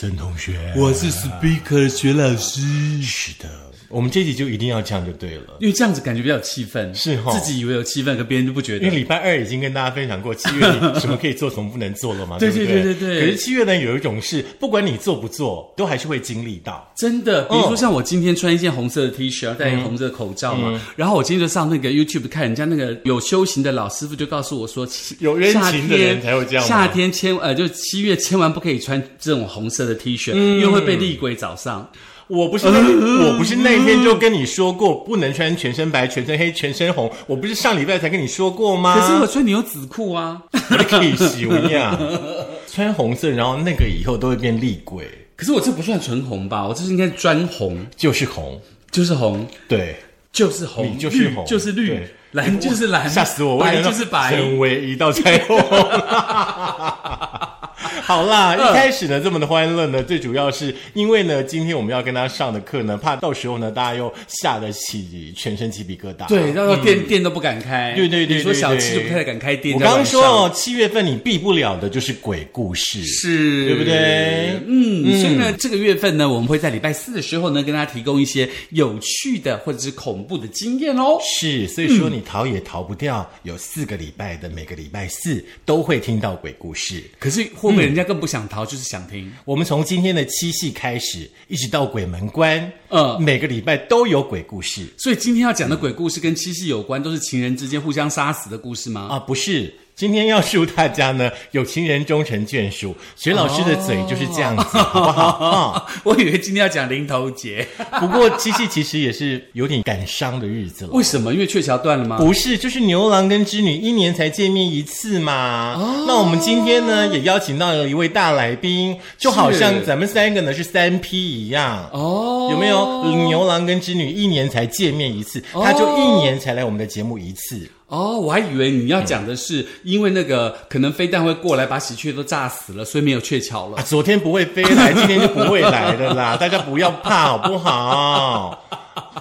上课喽！我是孙同学，我是 Speaker 学老师。是的，我们这集就一定要这样就对了。因为这样子感觉比较有气氛，是哈自己以为有气氛，可别人就不觉得。因为礼拜二已经跟大家分享过七月里什么可以做，什么不能做了嘛，对不对对对对对可是七月呢，有一种是不管你做不做，都还是会经历到。真的，比如说像我今天穿一件红色的 T 恤，然后戴一个红色的口罩嘛，然后我今天就上那个 YouTube 看人家那个有修行的老师傅就告诉我说，七有冤情的人才会这样夏天千呃，就七月千万不可以穿这种红色的 T 恤，因为会被厉鬼找上。我不是那、我不是那天就跟你说过，不能穿全身白、全身黑、全身红。我不是上礼拜才跟你说过吗？可是我穿牛仔裤啊，可以修呀，穿红色，然后那个以后都会变厉鬼，可是我这不算纯红吧？我这是应该专红，就是红，就是红，对。就是红，就是红绿就是绿，蓝就是蓝，吓死我！我白就是白。成为一道彩虹。好啦，一开始呢这么的欢乐呢，最主要是因为呢，今天我们要跟他上的课呢，怕到时候呢大家又吓得起全身鸡皮疙瘩。对，到时候店店都不敢开。对对对你说小七就不太敢开店。我刚说哦，七月份你避不了的就是鬼故事，是，对不对？嗯，所以呢，这个月份呢，我们会在礼拜四的时候呢，跟大家提供一些有趣的或者是恐怖的经验哦。是，所以说你逃也逃不掉，有四个礼拜的每个礼拜四都会听到鬼故事。可是会不会人家更不想逃，就是想听？我们从今天的七夕开始，一直到鬼门关，呃每个礼拜都有鬼故事所以今天要讲的鬼故事跟七夕有关，都是情人之间互相杀死的故事吗？啊，不是。今天要祝大家呢，有情人终成眷属。学老师的嘴就是这样子，好不好？啊、我以为今天要讲零头节，不过七夕其实也是有点感伤的日子了。为什么？因为鹊桥断了吗？不是，就是牛郎跟织女一年才见面一次嘛。那我们今天呢，也邀请到了一位大来宾，就好像咱们三个呢是三 P 一样。哦，有没有牛郎跟织女一年才见面一次，他就一年才来我们的节目一次。哦，我还以为你要讲的是，因为那个可能飞弹会过来把喜鹊都炸死了，所以没有鹊桥了啊，。昨天不会飞来，今天就不会来了啦，大家不要怕好不好？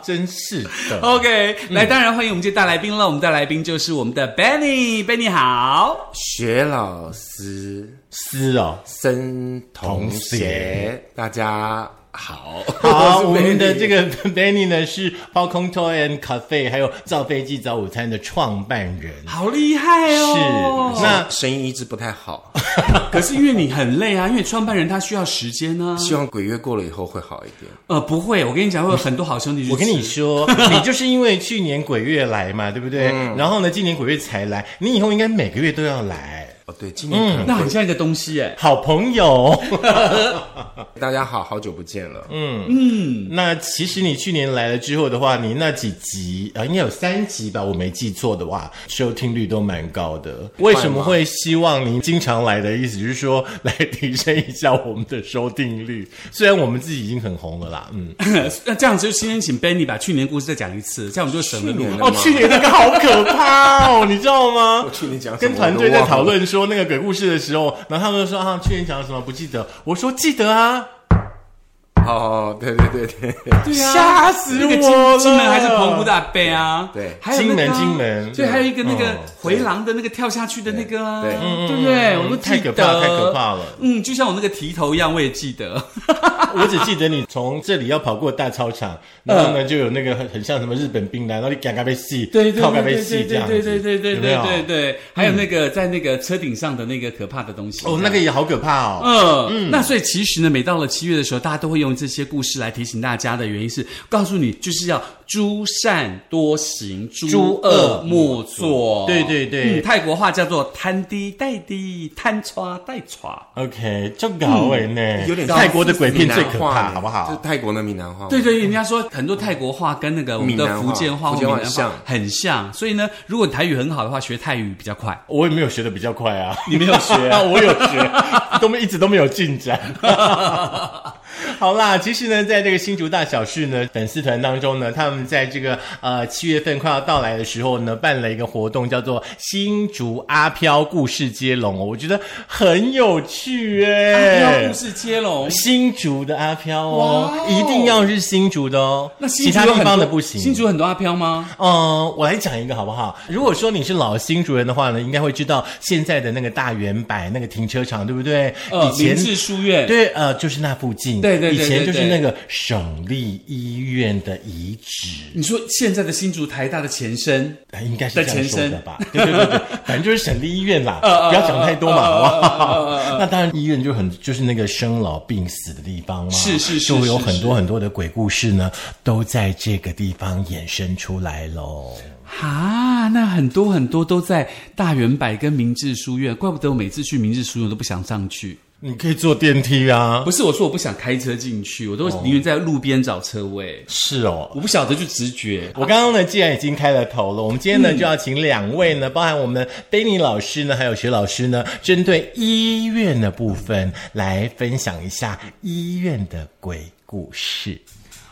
真是的。OK，来，当然欢迎我们这大来宾了。我们的来宾就是我们的 Benny，Benny 好。学老师、是哦，森同学，大家好。好，我们的这个 Benny 呢是包空 Toy and Cafe 还有造飞机早午餐的创办人。好厉害哦！是那声音一直不太好，可是因为你很累啊，因为创办人他需要时间呢、希望鬼月过了以后会好一点。呃，不会，我跟你讲，会有很多好兄弟。我跟你说，你就是因为去年鬼月来嘛，对不对？然后呢，今年鬼月才来，你以后应该每个月都要来。哦，对，今年可能那很像一个东西哎。好朋友，大家好好久不见了。嗯嗯那其实你去年来了之后的话，你那几集啊、呃应该有三集吧，我没记错的话，收听率都蛮高的。为什么会希望您经常来的意思，就是说来提升一下我们的收听率？虽然我们自己已经很红了啦，嗯。那这样子就先请 Benny 把去年故事再讲一次，这样我们就省了哦，去年那个好可怕哦，你知道吗？我去年讲什么跟团队在讨论说说那个鬼故事的时候，然后他们就说啊，去年讲了什么不记得？我说记得啊，哦，对对对对，对啊，吓死那个我了金金门还是澎湖的阿贝啊？对还有金门金门对，还有一个那个嗯回廊的那个跳下去的那个啊，对对不对？我都记得太可怕，太可怕了。嗯，就像我那个提头一样，我也记得。我只记得你从这里要跑过大操场，然后呢就有那个很很像什么日本兵来，然后你赶快被戏，对对靠该被对对对戏这样，对对对对对，还有那个在那个车顶上的那个可怕的东西。哦，那个也好可怕哦。嗯，那所以其实呢，每到了七月的时候，大家都会用这些故事来提醒大家的原因是，告诉你就是要诸善多行，诸恶莫作。对对对嗯泰国话叫做贪低带低，贪抓带抓。OK，这个好哎呢，有点泰国的鬼片最可怕，好不好就是？泰国的闽南话。对对，人家说很多泰国话跟那个我们的福建话、福建话或闽南像很像，所以呢，如果台语很好的话，学泰语比较快。我也没有学的比较快啊，你没有学啊？我有学，都没一直都没有进展。好啦，其实呢，在这个新竹大小事呢粉丝团当中呢，他们在这个呃七月份快要到来的时候呢，办了一个活动，叫做新竹阿飘故事接龙哦，我觉得很有趣哎。阿飘故事接龙，新竹的阿飘哦，一定要是新竹的哦，那其他地方的不行。新竹很多阿飘吗？嗯，我来讲一个好不好？如果说你是老新竹人的话呢，应该会知道现在的那个大圆柏那个停车场，对不对？呃，明治书院，对，呃，就是那附近。对对对以前就是那个省立医院的遗址。你说现在的新竹台大的前身，呃应该是这样说的吧？对对对对，反正就是省立医院啦，不要讲太多嘛，好不好？那当然，医院就很就是那个生老病死的地方嘛，是是是就会有很多很多的鬼故事呢，都在这个地方衍生出来喽。啊，那很多很多都在大圆柏跟明治书院，怪不得我每次去明治书院都不想上去。你可以坐电梯啊不，是我说我不想开车进去，我都宁愿在路边找车位。是哦。我不晓得就直觉，我刚刚呢，既然已经开了头了，我们今天呢、就要请两位呢，包含我们 Danny 老师呢，还有徐老师呢，针对医院的部分来分享一下医院的鬼故事。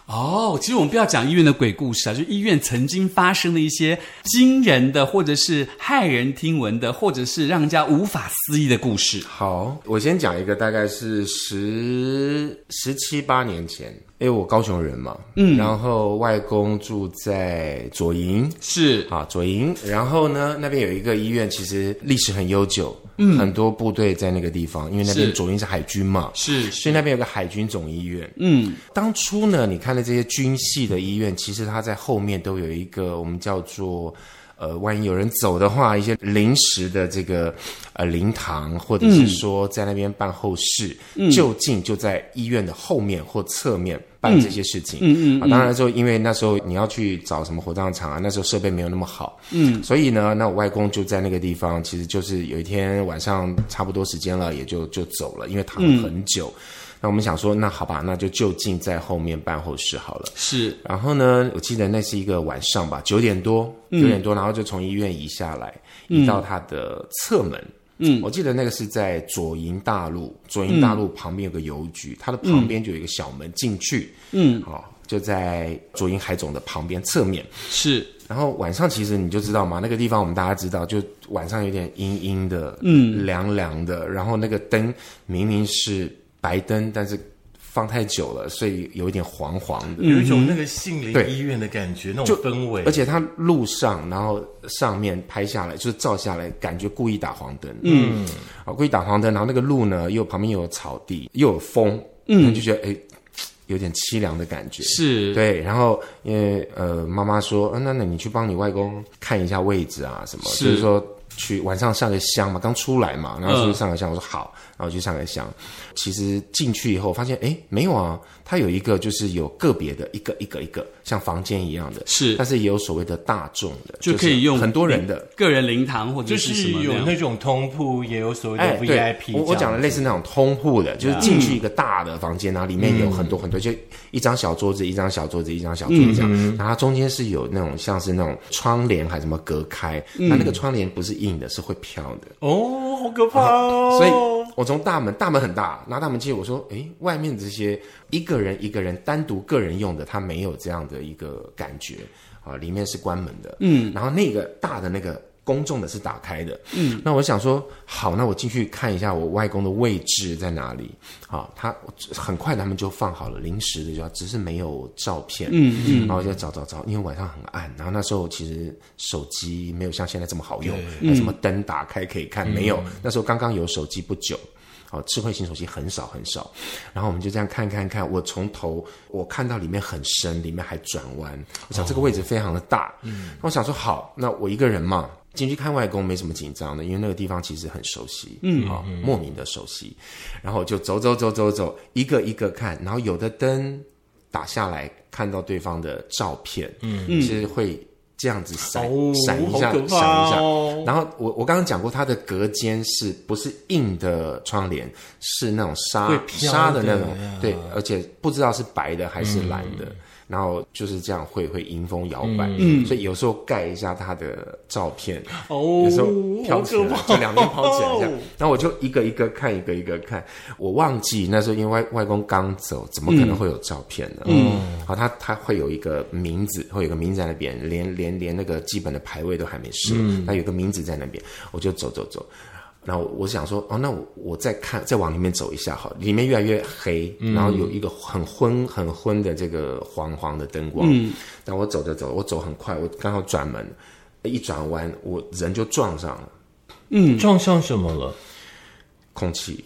哦，其实我们不要讲医院的鬼故事啊，就医院曾经发生的一些惊人的，或者是骇人听闻的，或者是让人家无法思议的故事。好，我先讲一个，大概是十十七八年前，因为我高雄人嘛，嗯，然后外公住在左营，是。啊，左营，然后呢，那边有一个医院，其实历史很悠久，嗯，很多部队在那个地方，因为那边左营是海军嘛，是。所以那边有个海军总医院。嗯，当初呢，你看的这些军系的医院，其实它在后面都有一个我们叫做。呃，万一有人走的话，一些临时的这个呃灵堂，或者是说在那边办后事，就近就在医院的后面或侧面办这些事情。嗯嗯啊，当然就，因为那时候你要去找什么火葬场啊，那时候设备没有那么好。嗯，所以呢，那我外公就在那个地方，其实就是有一天晚上差不多时间了，也就就走了，因为躺了很久。那我们想说，那好吧，那就就近在后面办后事好了。是然后呢，我记得那是一个晚上吧，九点多，九点多，然后就从医院移下来，移到他的侧门。嗯，我记得那个是在左营大路，左营大路旁边有个邮局，它的旁边就有一个小门进去。嗯，哦，就在左营海总的旁边侧面。是然后晚上其实你就知道嘛，那个地方我们大家知道，就晚上有点阴阴的，嗯，凉凉的，然后那个灯明明是白灯，但是放太久了，所以有一点黄黄的。有一种那个杏林对。医院的感觉，那种氛围，而且它路上，然后上面拍下来，就是照下来，感觉故意打黄灯，嗯，啊，故意打黄灯，然后那个路呢，又旁边又有草地，又有风，嗯，就觉得哎，有点凄凉的感觉，是，对。然后因为呃，妈妈说，呃那那你去帮你外公看一下位置啊，什么，是。就是说去晚上上个香嘛，刚出来嘛，然后出去上个香，我说好，然后去上个香。其实进去以后发现，哎，没有啊，它有一个就是有个别的一个一个一个像房间一样的，是。但是也有所谓的大众的，就可以用很多人的。个人灵堂或者就是什么样有那种通铺，也有所谓的 VIP 我我讲的类似那种通铺的，就是进去一个大的房间，然后里面有很多很多，就一张小桌子，一张小桌子，一张小桌子这样，然后它中间是有那种像是那种窗帘还是什么隔开，那那个窗帘不是硬的，是会飘的，哦，好可怕哦！所以我从大门，大门很大，拿大门进去，我说，诶，外面这些一个人一个人单独个人用的，它没有这样的一个感觉啊，里面是关门的，嗯，然后那个大的那个。公众的是打开的，嗯，那我想说，好，那我进去看一下我外公的位置在哪里。好，他很快他们就放好了临时的，就只是没有照片，嗯嗯，然后就找找找，因为晚上很暗，然后那时候其实手机没有像现在这么好用，那什么灯打开可以看，没有，那时候刚刚有手机不久。哦，智慧型手机很少很少，然后我们就这样看看看，我从头我看到里面很深，里面还转弯，我想这个位置非常的大，嗯，我想说好，那我一个人嘛，进去看外公没什么紧张的，因为那个地方其实很熟悉，嗯，啊、莫名的熟悉，然后就走走走走走，一个一个看，然后有的灯打下来，看到对方的照片，嗯，其实会。这样子闪、哦闪一下，闪一下。哦然后我我刚刚讲过，它的隔间是不是硬的窗帘，是那种纱纱的那种，对，而且不知道是白的还是蓝的。然后就是这样会会迎风摇摆，嗯，所以有时候盖一下他的照片，哦有时候飘起来，就两边飘起来这样，然后我就一个一个看，一个一个看，我忘记那时候因为外外公刚走，怎么可能会有照片呢？嗯，好，他他会有一个名字，会有个名字在那边，连连连那个基本的牌位都还没设，他有个名字在那边，我就走走走。然后我想说，哦，那我我再看，再往里面走一下好了，里面越来越黑，然后有一个很昏很昏的这个黄黄的灯光。嗯，但我走着走，我走很快，我刚好转门，一转弯，我人就撞上了嗯撞上什么了？空气。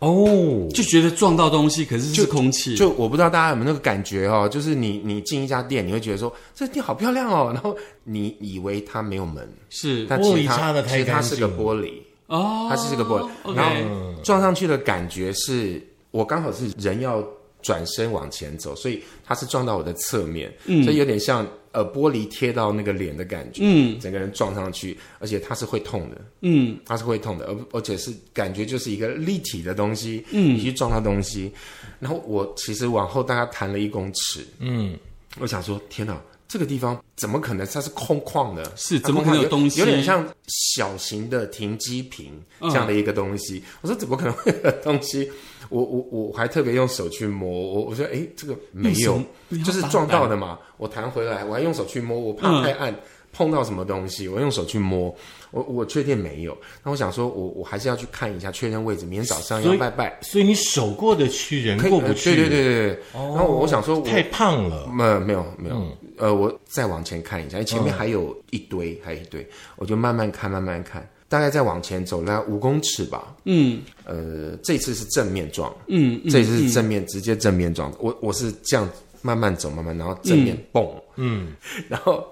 哦，就觉得撞到东西，可是是空气，就我不知道大家有没有那个感觉哦，就是你你进一家店，你会觉得说这店好漂亮哦，然后你以为它没有门，是但其实玻璃擦得它太其实它是个玻璃。哦，它是这个玻璃然后撞上去的感觉是我刚好是人要转身往前走，所以它是撞到我的侧面，嗯。所以有点像呃玻璃贴到那个脸的感觉，嗯，整个人撞上去，而且它是会痛的，嗯，它是会痛的，而而且是感觉就是一个立体的东西，嗯，你去撞到东西，然后我其实往后大概弹了一公尺，嗯，我想说天哪。这个地方怎么可能？它是空旷的，是怎么可能有东西有点像小型的停机坪嗯这样的一个东西。我说怎么可能会有东西？我我我还特别用手去摸，我我说哎，这个没有就是撞到的嘛。我弹回来，我还用手去摸，我怕太暗、碰到什么东西，我用手去摸。我我确定没有，那我想说我我还是要去看一下，确认位置，明天早上要拜拜。所以你手过得去，人过不去。对对对对对。哦然后我想说我，太胖了。没没有没有，嗯呃，我再往前看一下，前面还有一堆，还有一堆，我就慢慢看，慢慢看，大概再往前走了五公尺吧。嗯呃，这次是正面撞，嗯嗯这次是正面、直接正面撞的。我我是这样慢慢走，慢慢，然后正面蹦，嗯，然后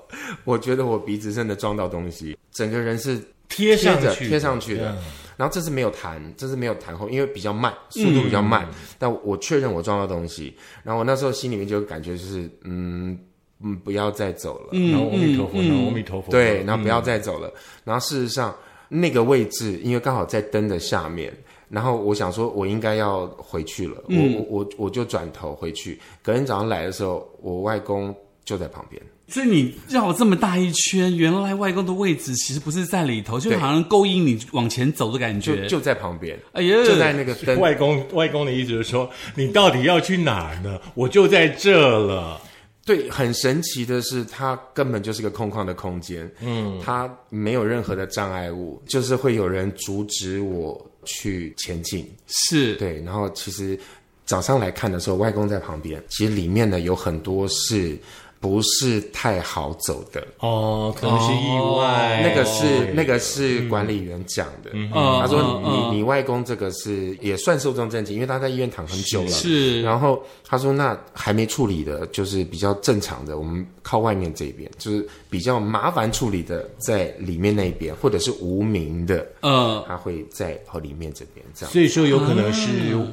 我觉得我鼻子真的撞到东西，整个人是贴上着去，贴上去的。嗯然后这次没有弹，这次没有弹后，因为比较慢，速度比较慢。但我确认我撞到东西，然后我那时候心里面就感觉就是，嗯嗯，不要再走了。然后阿弥陀佛，然后阿弥陀佛。对，然后不要再走了。然后事实上那个位置，因为刚好在灯的下面，然后我想说，我应该要回去了，我我我我就转头回去。隔天早上来的时候，我外公就在旁边。所以你绕了这么大一圈，原来外公的位置其实不是在里头，就好像勾引你往前走的感觉。就就在旁边，哎呀，就在那个灯外公外公的意思就是说，你到底要去哪儿呢？我就在这了。对，很神奇的是，它根本就是个空旷的空间，嗯，它没有任何的障碍物，就是会有人阻止我去前进。是对，然后其实早上来看的时候，外公在旁边，其实里面呢有很多是不是太好走的。哦，可能是意外。那个是那个是管理员讲的，嗯。他说你你外公这个是也算寿终正寝，因为他在医院躺很久了，是然后他说那还没处理的，就是比较正常的，我们靠外面这边，就是比较麻烦处理的在里面那边，或者是无名的，嗯，他会在哦里面这边这样。所以说有可能是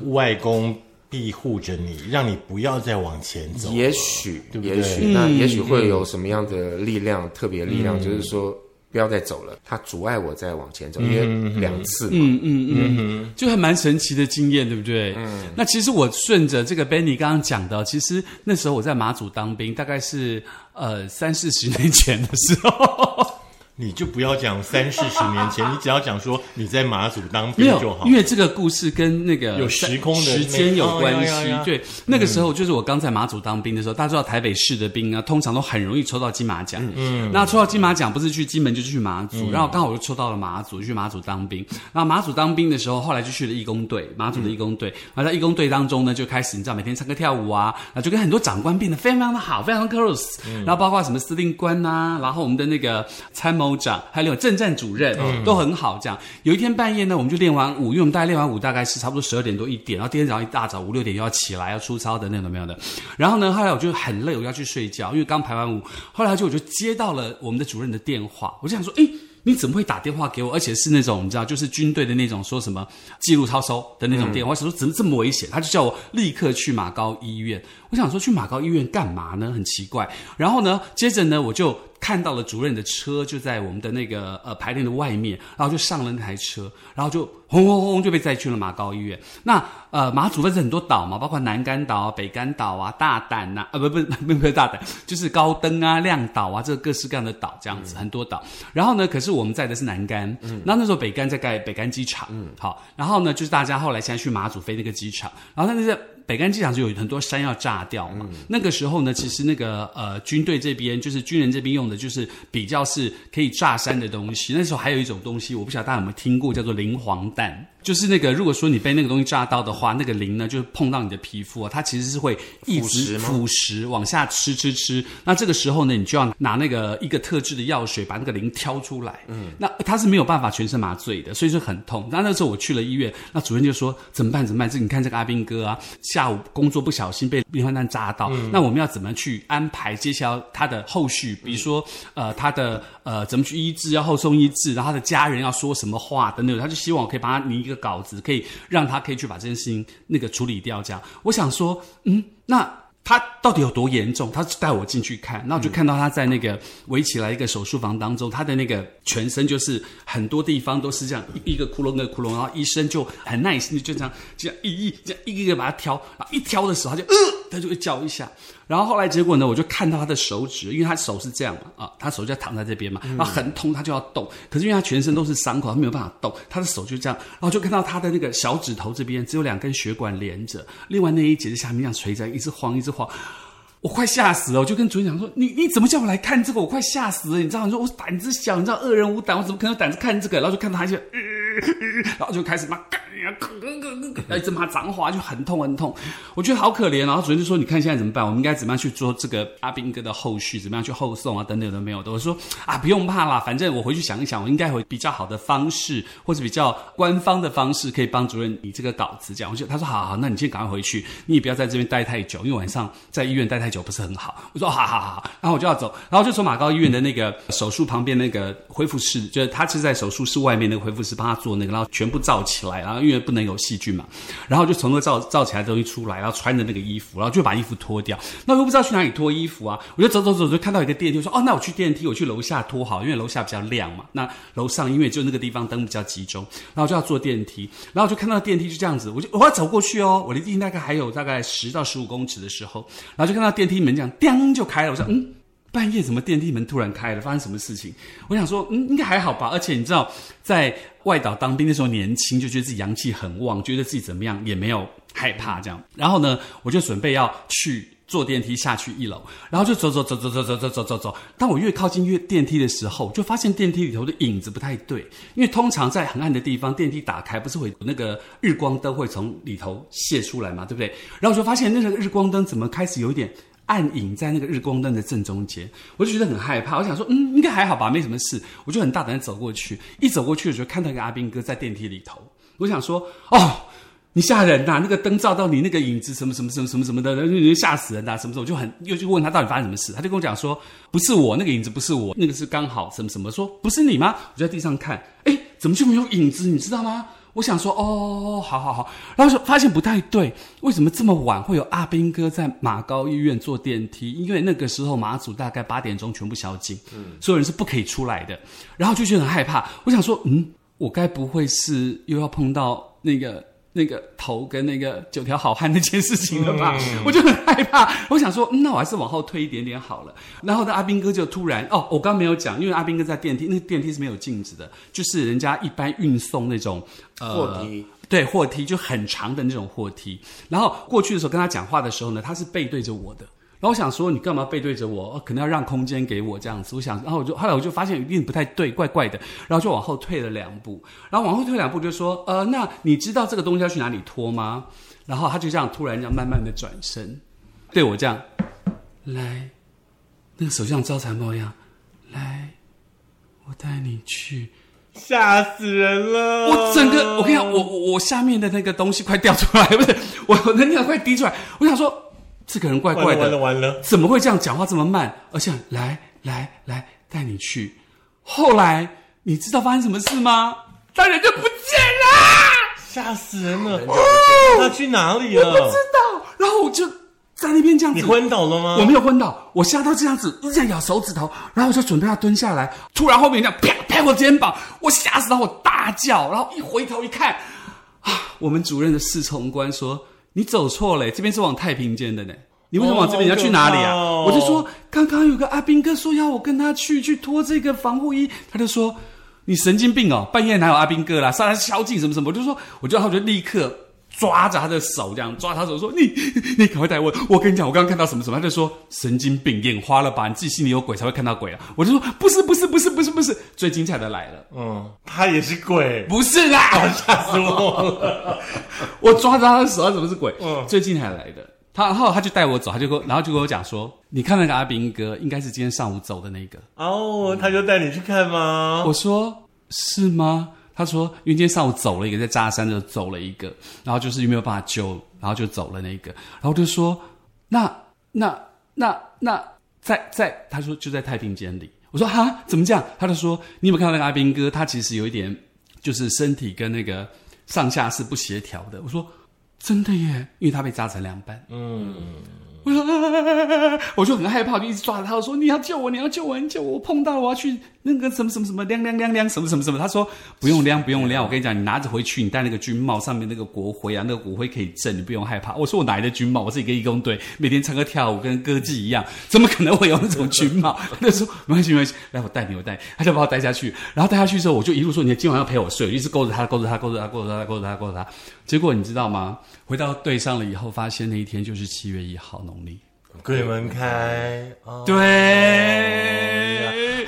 外公庇护着你，让你不要再往前走。也许，对不对也许，那也许会有什么样的力量，特别力量，就是说不要再走了，它阻碍我再往前走，因为两次嘛，嗯嗯嗯，就还蛮神奇的经验，对不对？嗯。那其实我顺着这个 Benny 刚刚讲的，其实那时候我在马祖当兵，大概是呃三四十年前的时候。你就不要讲三四十年前，你只要讲说你在马祖当兵就好，。因为这个故事跟那个有时空的时间有关系。对，那个时候就是我刚在马祖当兵的时候，大家知道台北市的兵啊，通常都很容易抽到金马奖。嗯，那抽到金马奖不是去金门就是去马祖，然后刚好我就抽到了马祖，就去马祖当兵。然后马祖当兵的时候，后来就去了义工队，马祖的义工队。然后在义工队当中呢，就开始你知道每天唱歌跳舞啊，啊就跟很多长官变得非常非常的好，非常的 close。然后包括什么司令官呐、然后我们的那个参谋长，还有正站主任、都很好。这样有一天半夜呢，我们就练完舞，因为我们大概练完舞大概是差不多十二点多一点，然后第二天早上一大早五六点又要起来要出操等等都没有的。然后呢，后来我就很累，我要去睡觉，因为刚排完舞。后来就我就接到了我们的主任的电话，我就想说，哎。你怎么会打电话给我？而且是那种你知道，就是军队的那种说什么记录超收的那种电话。我想说怎么这么危险？他就叫我立刻去马高医院。我想说去马高医院干嘛呢？很奇怪。然后呢，接着呢，我就看到了主任的车就在我们的那个呃排练的外面，然后就上了那台车，然后就轰轰轰就被载去了马高医院。那呃马祖不是很多岛嘛，包括南干岛啊、北干岛啊、大胆呐、啊，不不不不是大胆，就是高登啊、亮岛啊，这各式各样的岛这样子、很多岛。然后呢，可是我们在的是南干，嗯，那那时候北干在盖北干机场，嗯，好，然后呢就是大家后来现在去马祖飞那个机场，然后那个。北干机场就有很多山要炸掉嘛，那个时候呢，其实那个呃军队这边就是军人这边用的就是比较是可以炸山的东西。那时候还有一种东西，我不晓得大家有没有听过，叫做磷磺弹。就是那个，如果说你被那个东西扎到的话，那个磷呢，就是碰到你的皮肤啊，它其实是会一直腐蚀往下吃吃吃。那这个时候呢，你就要拿那个一个特制的药水把那个磷挑出来。嗯，那它是没有办法全身麻醉的，所以说很痛。那那时候我去了医院，那主任就说怎么办？怎么办？这你看这个阿兵哥啊，下午工作不小心被磷患弹扎到，那我们要怎么去安排接下来他的后续？比如说呃，他的呃怎么去医治，要后送医治，然后他的家人要说什么话等等，他就希望我可以帮他拟一个。稿子可以让他可以去把这件事情那个处理掉，这样。我想说，嗯，那他到底有多严重？他带我进去看，那我就看到他在那个围起来一个手术房当中，他的那个全身就是很多地方都是这样一个窟窿一个窟窿，然后医生就很耐心的就这样这样一一这样一个一个把它挑，然后一挑的时候他就呃，他就会叫一下。然后后来结果呢，我就看到他的手指，因为他手是这样嘛，啊，他手就躺在这边嘛，然后很痛，他就要动。可是因为他全身都是伤口，他没有办法动，他的手就这样，然后就看到他的那个小指头这边只有两根血管连着，另外那一节的下面这样垂着，一直晃，一直晃。我快吓死了，我就跟主任讲说：“你你怎么叫我来看这个？我快吓死了，你知道？你说我胆子小，你知道恶人无胆，我怎么可能有胆子看这个？”然后就看到他就，然后就开始骂，一直骂脏话，就很痛很痛。我觉得好可怜。然后主任就说：“你看现在怎么办？我们应该怎么样去做这个阿兵哥的后续？怎么样去后送啊？等等都没有的。”我说：“啊，不用怕啦，反正我回去想一想，我应该会比较好的方式，或者比较官方的方式，可以帮主任你这个稿子。”这样，我就他说：“好好，那你先赶快回去，你也不要在这边待太久，因为晚上在医院待太久。”就不是很好，我说好好好，然后我就要走，然后就从马高医院的那个手术旁边那个恢复室，就是他是在手术室外面那个恢复室帮他做那个，然后全部罩起来，然后因为不能有细菌嘛，然后就从那罩罩起来的东西出来，然后穿着那个衣服，然后就把衣服脱掉，那我又不知道去哪里脱衣服啊，我就走走走，就看到一个电梯，说哦，那我去电梯，我去楼下脱好，因为楼下比较亮嘛，那楼上因为就那个地方灯比较集中，然后就要坐电梯，然后就看到电梯就这样子，我就我要走过去哦，我离电梯大概还有大概十到十五公尺的时候，然后就看到电电梯门这样叮。就开了，我说嗯，半夜怎么电梯门突然开了？发生什么事情？我想说嗯，应该还好吧。而且你知道，在外岛当兵的时候年轻，就觉得自己阳气很旺，觉得自己怎么样也没有害怕这样。然后呢，我就准备要去坐电梯下去一楼，然后就走走走走走走走走走走。当我越靠近越电梯的时候，就发现电梯里头的影子不太对，因为通常在很暗的地方，电梯打开不是会有那个日光灯会从里头泄出来嘛，对不对？然后我就发现那个日光灯怎么开始有一点。暗影在那个日光灯的正中间，我就觉得很害怕。我想说，嗯，应该还好吧，没什么事。我就很大胆的走过去，一走过去的时候，看到一个阿兵哥在电梯里头。我想说，哦，你吓人呐！那个灯照到你那个影子，什么什么什么什么什么的，吓死人呐！什么什么，我就很又去问他到底发生什么事。他就跟我讲说，不是我那个影子，不是我那个是刚好什么什么。说不是你吗？我就在地上看，哎，怎么就没有影子？你知道吗？我想说，哦，好好好，然后就发现不太对，为什么这么晚会有阿兵哥在马高医院坐电梯？因为那个时候马祖大概八点钟全部宵禁，嗯，所有人是不可以出来的。然后就觉得很害怕，我想说，嗯，我该不会是又要碰到那个？那个头跟那个九条好汉那件事情了吧？我就很害怕。我想说，那我还是往后退一点点好了。然后呢，阿斌哥就突然哦，我刚没有讲，因为阿斌哥在电梯，那个电梯是没有镜子的，就是人家一般运送那种呃货梯，对，货梯就很长的那种货梯。然后过去的时候跟他讲话的时候呢，他是背对着我的。然后我想说，你干嘛背对着我？可能要让空间给我这样子。我想，然后我就后来我就发现一定不太对，怪怪的。然后就往后退了两步，然后往后退两步就说：“呃，那你知道这个东西要去哪里拖吗？”然后他就这样突然这样慢慢的转身，对我这样来，那个手像招财猫一样来，我带你去，吓死人了！我整个我跟你讲，我我我下面的那个东西快掉出来，不是我我的尿快滴出来。我想说。这个人怪怪的，完了完了，怎么会这样讲话这么慢？而且来来来带你去。后来你知道发生什么事吗？他人就不见了，吓死人了！他去哪里了？我不知道。然后我就在那边这样子。你昏倒了吗？我没有昏倒，我吓到这样子，一直在咬手指头，然后我就准备要蹲下来，突然后面这样啪拍我肩膀，我吓死了，我大叫，然后一回头一看，啊，我们主任的侍从官说你走错了，这边是往太平间的呢。你为什么往这边？你要去哪里啊？哦我就说刚刚有个阿兵哥说要我跟他去去脱这个防护衣，他就说你神经病哦，半夜哪有阿兵哥啦？上来宵禁什么什么？我就说，我就然后我就立刻抓着他的手，这样抓他手说你 你赶快带我，我跟你讲，我刚刚看到什么什么，他就说神经病，眼花了吧？你自己心里有鬼才会看到鬼啊！我就说不是不是不是不是不是，最精彩的来了，嗯，他也是鬼，不是啦，吓死我了。我抓着他的手，他怎么是鬼？嗯最近才来的。他然后他就带我走，他就跟我，然后就跟我讲说，你看那个阿兵哥，应该是今天上午走的那个。哦，他就带你去看吗？我说是吗？他说，因为今天上午走了一个，在扎山就走了一个，然后就是没有办法救，然后就走了那个，然后就说，那那那那在在，他说就在太平间里。我说哈，怎么这样？他就说，你有没有看到那个阿兵哥？他其实有一点，就是身体跟那个上下是不协调的。我说真的耶，因为他被扎成两半。嗯。我就很害怕，就一直抓着他，我说你要救我，你要救我，你救我！我碰到，我要去那个什么什么什么亮亮亮亮什么什么什么。他说不用亮，不用亮。我跟你讲，你拿着回去，你戴那个军帽，上面那个国徽啊，那个国徽可以震，你不用害怕。我说我哪来的军帽？我是一个义工队，每天唱歌跳舞跟歌妓一样，怎么可能会有那种军帽？他说没关系，没关系，来我带你，我带。他就把我带下去，然后带下去之后，我就一路说你今晚要陪我睡，一直勾着他，勾着他，勾着他，勾着他，勾着他，勾着他。结果你知道吗？回到队上了以后，发现那一天就是七月一号农历。鬼门开，哦对，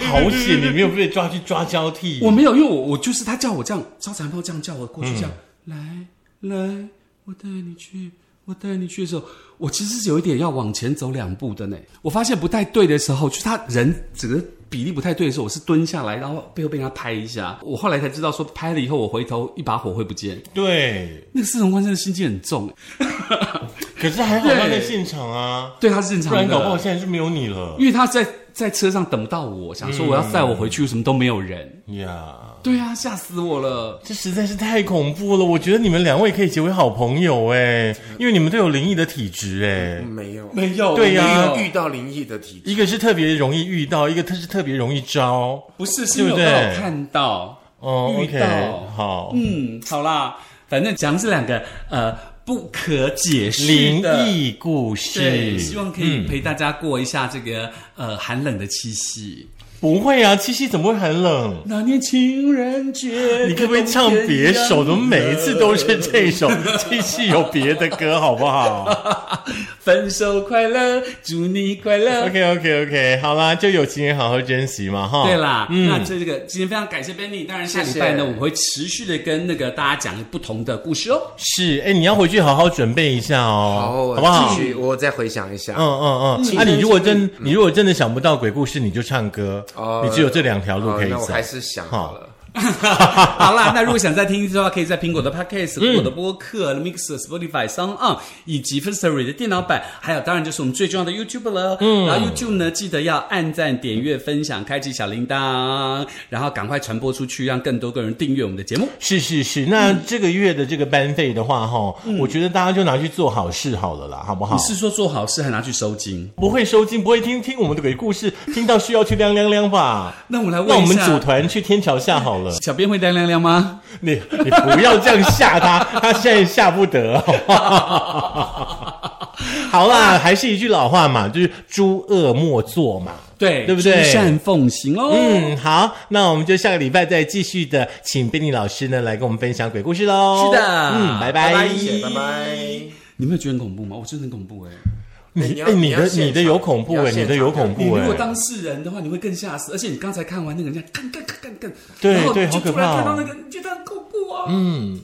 好险你没有被抓去抓交替。我没有，因为我我就是他叫我这样，招财猫这样叫我过去，这样、来来，我带你去，我带你去的时候，我其实是有一点要往前走两步的呢。我发现不太对的时候，就是他人整个比例不太对的时候，我是蹲下来，然后背后被他拍一下。我后来才知道，说拍了以后，我回头一把火会不见。对，那个四重关真的心机很重，可是还好他在现场啊，对，他是正常的。不然搞不好现在就没有你了因为他在在车上等不到我，想说我要载我回去，为什么都没有人？呀。对啊，吓死我了。这实在是太恐怖了！我觉得你们两位可以结为好朋友哎，因为你们都有灵异的体质哎。没有，没有，对呀遇到灵异的体质，一个是特别容易遇到，一个他是特别容易招。不是，是有刚好对看到。哦遇，OK，到好，嗯，好啦，反正讲是两个呃不可解释灵的。异故事，对，希望可以嗯陪大家过一下这个、呃寒冷的七夕。不会啊，七夕怎么会很冷？那年情人节，你可不可以唱别首？怎么每一次都是这首？七夕有别的歌好不好 分手快乐，祝你快乐。？OK OK OK，好啦，就有情人好好珍惜嘛哈。对啦，嗯那这个今天非常感谢 Benny，当然下礼谢谢拜呢，我们会持续的跟那个大家讲不同的故事哦。是，哎，你要回去好好准备一下哦，好，好不好继？续，我再回想一下。嗯嗯嗯，啊，你如果真你如果真的想不到鬼故事，你就唱歌，哦你只有这两条路可以走哦那我。还是想好了。好啦，那如果想再听一次的话，可以在苹果的 Podcast、苹果的播客、Mixer、Spotify、s o n On 以及 Firstory 的电脑版，还有当然就是我们最重要的 YouTube 了。嗯，然后 YouTube 呢，记得要按赞、点阅、分享、开启小铃铛，然后赶快传播出去，让更多个人订阅我们的节目。是是是，那这个月的这个班费的话，哈，我觉得大家就拿去做好事好了啦，好不好你？是说做好事还拿去收金？不会收金，不会听听我们的鬼故事，听到需要去亮亮亮吧？那我们来问那我们组团去天桥下好了。小编会亮亮亮吗？你你不要这样吓他，他现在吓不得。好啦，还是一句老话嘛，就是诸恶莫作嘛。对，对不对善奉行哦。嗯，好，那我们就下个礼拜再继续的，请贝尼老师呢来跟我们分享鬼故事喽。是的嗯，拜拜拜谢谢，拜拜。你没有觉得很恐怖吗？我真的很恐怖哎、你你要哎，你的你的有恐怖哎，你的有恐怖哎。如果当事人的话，你会更吓死。而且你刚才看完那个人家干干干干干，对然后就对好可怕哦突然看到那个，你觉得很恐怖啊。嗯。